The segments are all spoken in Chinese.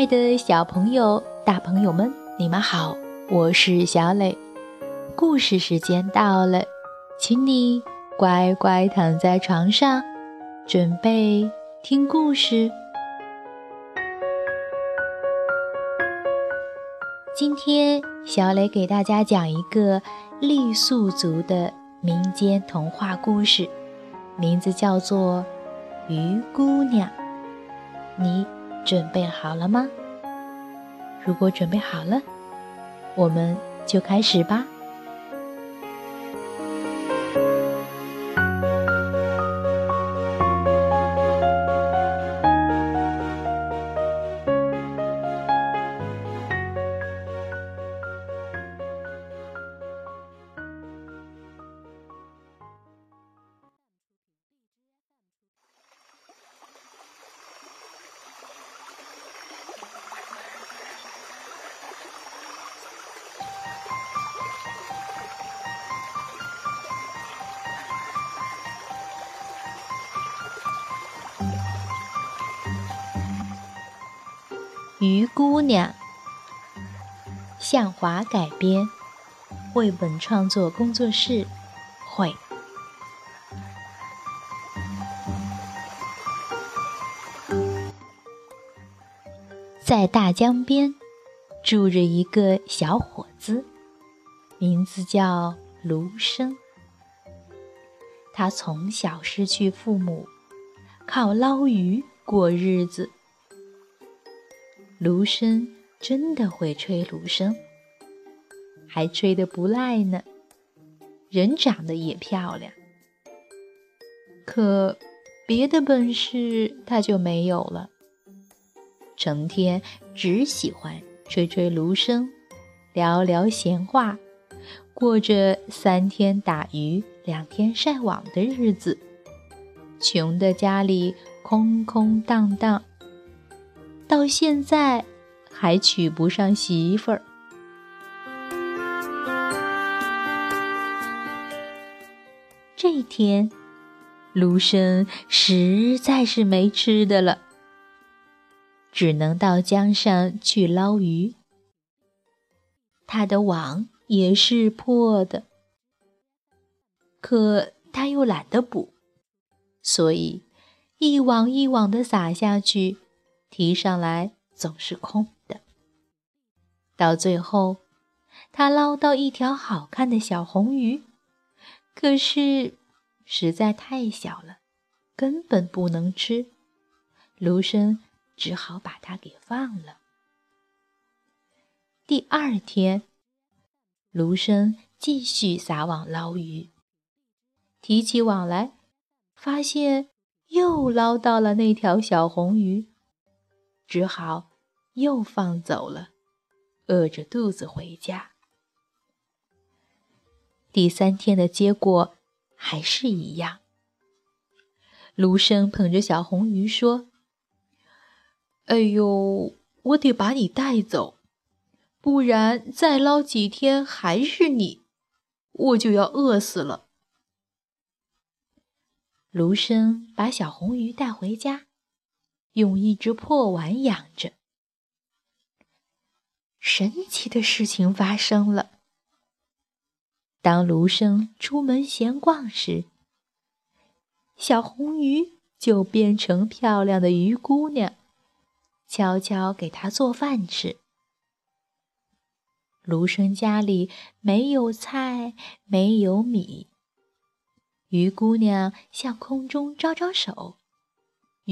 爱的小朋友、大朋友们，你们好，我是小磊。故事时间到了，请你乖乖躺在床上，准备听故事。今天，小磊给大家讲一个傈僳族的民间童话故事，名字叫做《鱼姑娘》。你准备好了吗？如果准备好了，我们就开始吧。鱼姑娘，向华改编，绘本创作工作室绘。在大江边，住着一个小伙子，名字叫卢生。他从小失去父母，靠捞鱼过日子。芦笙真的会吹芦笙，还吹得不赖呢。人长得也漂亮，可别的本事他就没有了。成天只喜欢吹吹芦笙，聊聊闲话，过着三天打鱼两天晒网的日子，穷的家里空空荡荡。到现在还娶不上媳妇儿。这天，卢生实在是没吃的了，只能到江上去捞鱼。他的网也是破的，可他又懒得补，所以一网一网的撒下去。提上来总是空的，到最后，他捞到一条好看的小红鱼，可是实在太小了，根本不能吃。卢生只好把它给放了。第二天，卢生继续撒网捞鱼，提起网来，发现又捞到了那条小红鱼。只好又放走了，饿着肚子回家。第三天的结果还是一样。卢生捧着小红鱼说：“哎呦，我得把你带走，不然再捞几天还是你，我就要饿死了。”卢生把小红鱼带回家。用一只破碗养着。神奇的事情发生了。当卢生出门闲逛时，小红鱼就变成漂亮的鱼姑娘，悄悄给他做饭吃。卢生家里没有菜，没有米，鱼姑娘向空中招招手。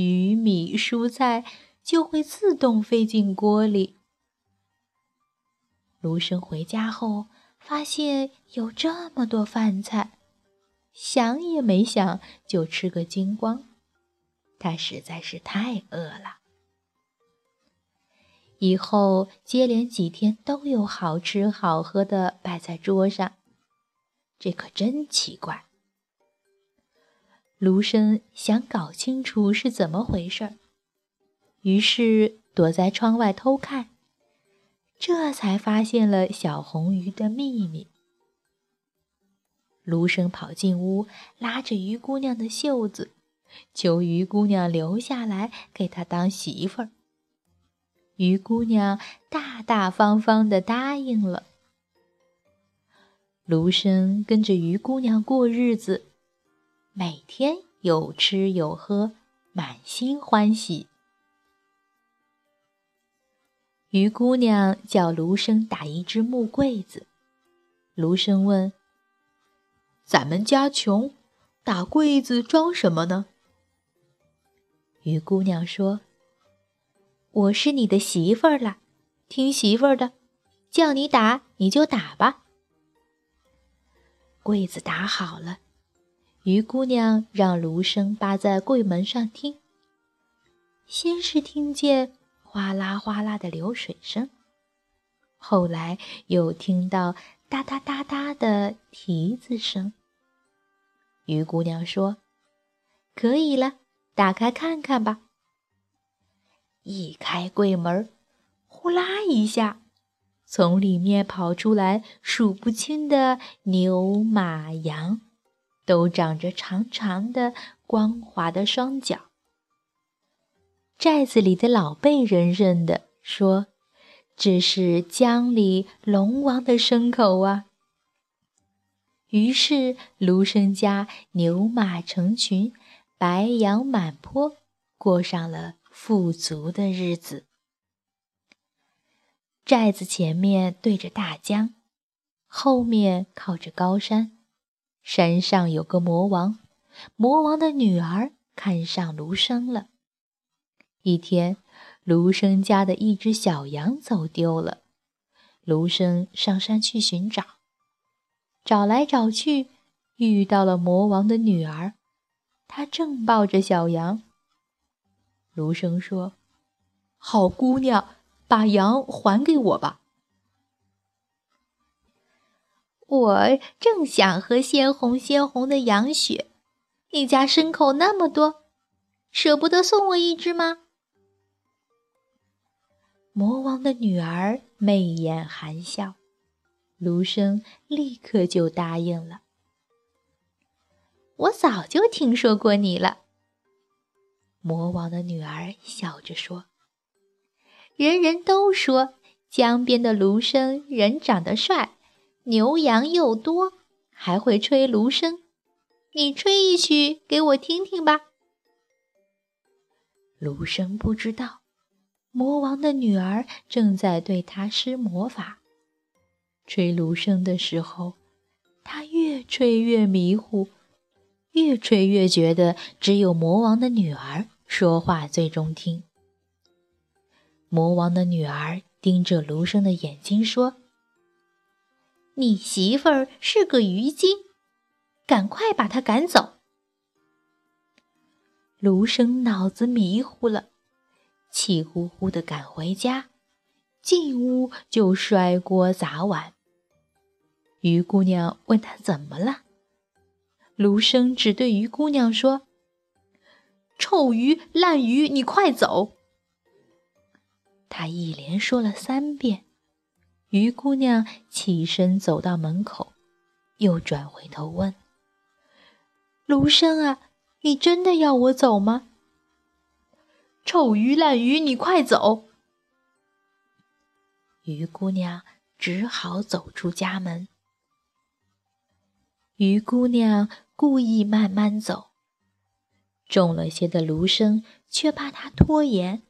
鱼米蔬菜就会自动飞进锅里。卢生回家后发现有这么多饭菜，想也没想就吃个精光。他实在是太饿了。以后接连几天都有好吃好喝的摆在桌上，这可真奇怪。卢生想搞清楚是怎么回事，于是躲在窗外偷看，这才发现了小红鱼的秘密。卢生跑进屋，拉着鱼姑娘的袖子，求鱼姑娘留下来给他当媳妇儿。鱼姑娘大大方方的答应了。卢生跟着鱼姑娘过日子，每天有吃有喝，满心欢喜。鱼姑娘叫卢生打一只木柜子，卢生问：“咱们家穷，打柜子装什么呢？”鱼姑娘说：“我是你的媳妇儿了，听媳妇儿的，叫你打你就打吧。”柜子打好了，鱼姑娘让芦笙扒在柜门上听。先是听见哗啦哗啦的流水声，后来又听到哒哒哒哒的蹄子声。鱼姑娘说：“可以了，打开看看吧。”一开柜门，呼啦一下。从里面跑出来数不清的牛、马、羊，都长着长长的、光滑的双脚。寨子里的老辈人认得，说：“这是江里龙王的牲口啊。”于是卢生家牛马成群，白羊满坡，过上了富足的日子。寨子前面对着大江，后面靠着高山。山上有个魔王，魔王的女儿看上卢生了。一天，卢生家的一只小羊走丢了，卢生上山去寻找，找来找去，遇到了魔王的女儿，她正抱着小羊。卢生说：“好姑娘。”把羊还给我吧！我正想喝鲜红鲜红的羊血，你家牲口那么多，舍不得送我一只吗？魔王的女儿媚眼含笑，卢生立刻就答应了。我早就听说过你了。魔王的女儿笑着说。人人都说江边的卢生人长得帅，牛羊又多，还会吹芦笙。你吹一曲给我听听吧。芦笙不知道，魔王的女儿正在对他施魔法。吹芦笙的时候，他越吹越迷糊，越吹越觉得只有魔王的女儿说话最中听。魔王的女儿盯着卢生的眼睛说：“你媳妇儿是个鱼精，赶快把她赶走。”卢生脑子迷糊了，气呼呼的赶回家，进屋就摔锅砸碗。鱼姑娘问他怎么了，卢生只对鱼姑娘说：“臭鱼烂鱼，你快走！”他一连说了三遍，鱼姑娘起身走到门口，又转回头问：“卢生啊，你真的要我走吗？”“臭鱼烂鱼，你快走！”鱼姑娘只好走出家门。鱼姑娘故意慢慢走，重了些的卢生却怕她拖延。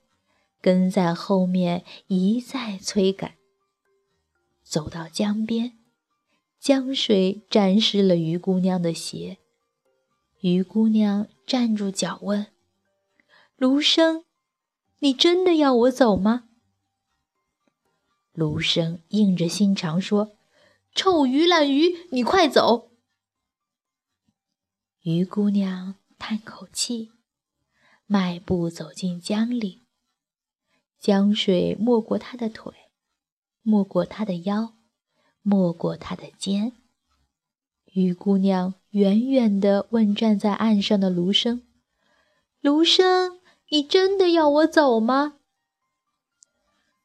跟在后面一再催赶，走到江边，江水沾湿了鱼姑娘的鞋。鱼姑娘站住脚问：“卢生，你真的要我走吗？”卢生硬着心肠说：“臭鱼烂鱼，你快走！”鱼姑娘叹口气，迈步走进江里。江水没过她的腿，没过他的腰，没过他的肩。鱼姑娘远远地问站在岸上的卢生：“卢生，你真的要我走吗？”“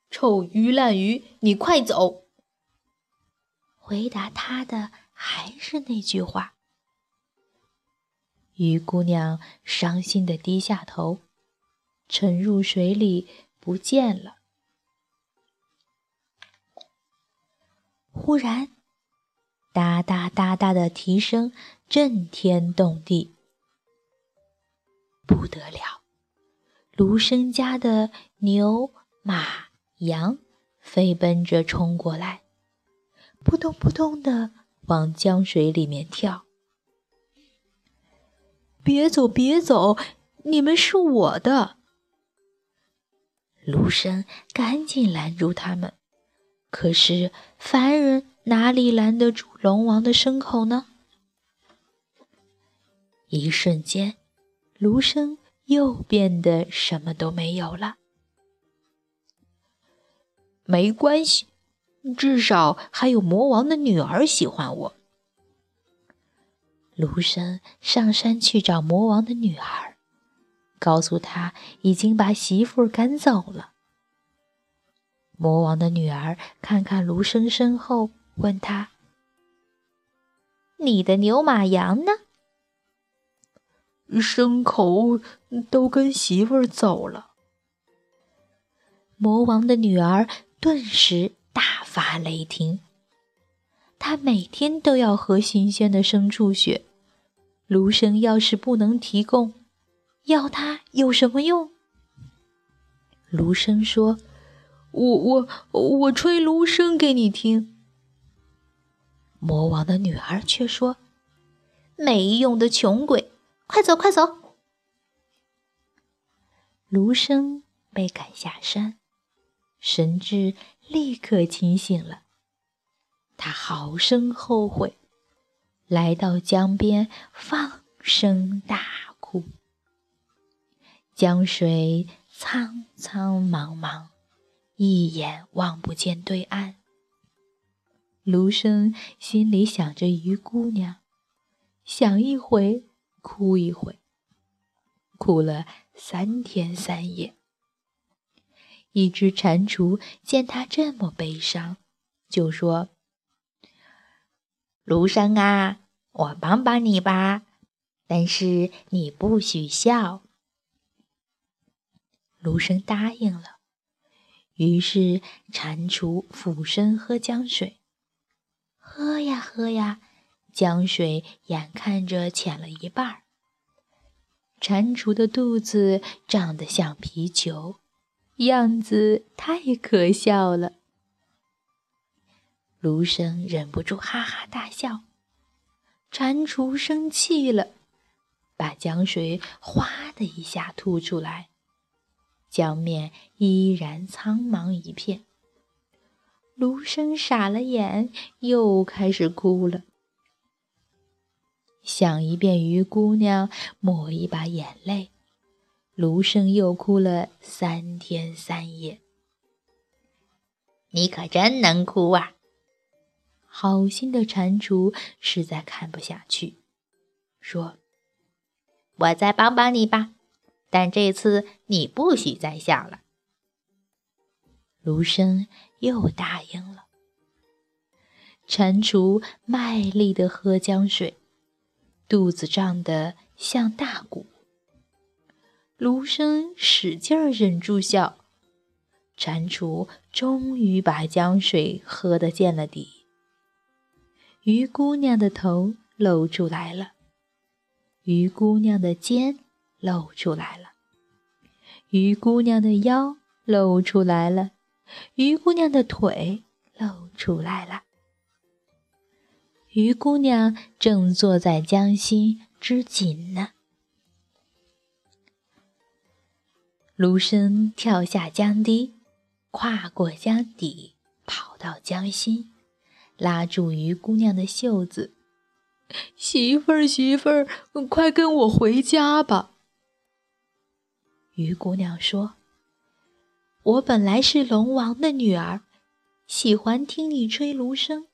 臭鱼烂鱼，你快走！”回答他的还是那句话。鱼姑娘伤心地低下头，沉入水里。不见了。忽然，哒哒哒哒的蹄声震天动地，不得了！卢生家的牛、马、羊飞奔着冲过来，扑通扑通的往江水里面跳。别走，别走！你们是我的。卢生赶紧拦住他们，可是凡人哪里拦得住龙王的牲口呢？一瞬间，卢生又变得什么都没有了。没关系，至少还有魔王的女儿喜欢我。卢生上山去找魔王的女儿。告诉他已经把媳妇赶走了。魔王的女儿看看卢生身后，问他：“你的牛马羊呢？”牲口都跟媳妇儿走了。魔王的女儿顿时大发雷霆。她每天都要喝新鲜的牲畜血，卢生要是不能提供。要它有什么用？卢生说：“我我我吹芦笙给你听。”魔王的女儿却说：“没用的穷鬼，快走快走！”芦笙被赶下山，神智立刻清醒了。他好生后悔，来到江边放声大哭。江水苍苍茫茫，一眼望不见对岸。卢生心里想着鱼姑娘，想一回哭一回，哭了三天三夜。一只蟾蜍见他这么悲伤，就说：“卢生啊，我帮帮你吧，但是你不许笑。”卢生答应了，于是蟾蜍俯身喝江水，喝呀喝呀，江水眼看着浅了一半儿。蟾蜍的肚子胀得像皮球，样子太可笑了。卢生忍不住哈哈大笑，蟾蜍生气了，把江水哗的一下吐出来。江面依然苍茫一片，卢生傻了眼，又开始哭了。想一遍鱼姑娘，抹一把眼泪，卢生又哭了三天三夜。你可真能哭啊！好心的蟾蜍实在看不下去，说：“我再帮帮你吧。”但这次你不许再笑了。卢生又答应了。蟾蜍卖力的喝江水，肚子胀得像大鼓。卢生使劲儿忍住笑，蟾蜍终于把江水喝得见了底。鱼姑娘的头露出来了，鱼姑娘的肩。露出来了，鱼姑娘的腰露出来了，鱼姑娘的腿露出来了。鱼姑娘正坐在江心织锦呢。卢生跳下江堤，跨过江底，跑到江心，拉住鱼姑娘的袖子：“媳妇儿，媳妇儿，快跟我回家吧。”鱼姑娘说：“我本来是龙王的女儿，喜欢听你吹芦笙，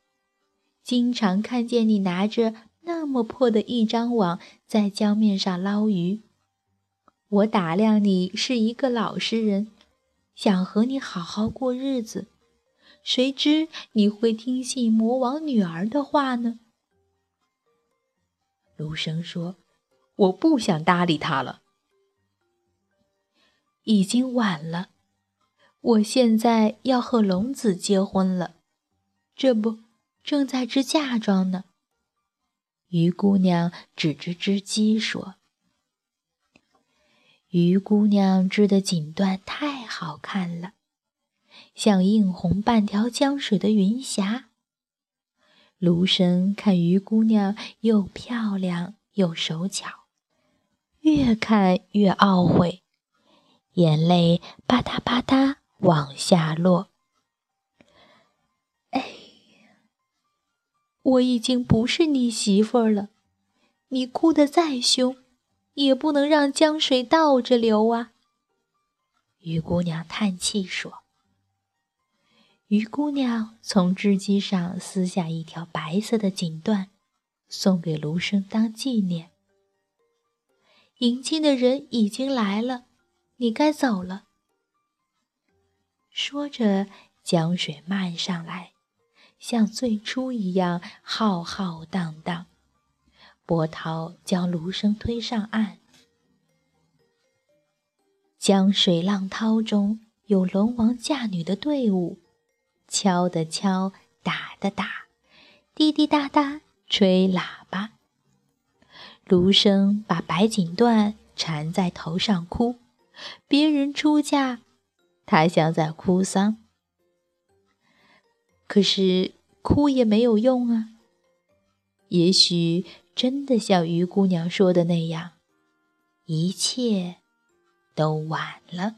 经常看见你拿着那么破的一张网在江面上捞鱼。我打量你是一个老实人，想和你好好过日子，谁知你会听信魔王女儿的话呢？”芦笙说：“我不想搭理她了。”已经晚了，我现在要和龙子结婚了，这不，正在织嫁妆呢。鱼姑娘指着织机说：“鱼姑娘织的锦缎太好看了，像映红半条江水的云霞。”卢生看鱼姑娘又漂亮又手巧，越看越懊悔，眼泪吧嗒吧嗒往下落。哎，我已经不是你媳妇儿了，你哭得再凶，也不能让江水倒着流啊！鱼姑娘叹气说。鱼姑娘从织机上撕下一条白色的锦缎，送给卢生当纪念。迎亲的人已经来了，你该走了。说着，江水漫上来，像最初一样浩浩荡荡。波涛将卢生推上岸，江水浪涛中有龙王嫁女的队伍。敲的敲，打的打，滴滴答答吹喇叭。卢生把白锦缎缠在头上哭，别人出嫁，他像在哭丧。可是哭也没有用啊。也许真的像于姑娘说的那样，一切都晚了。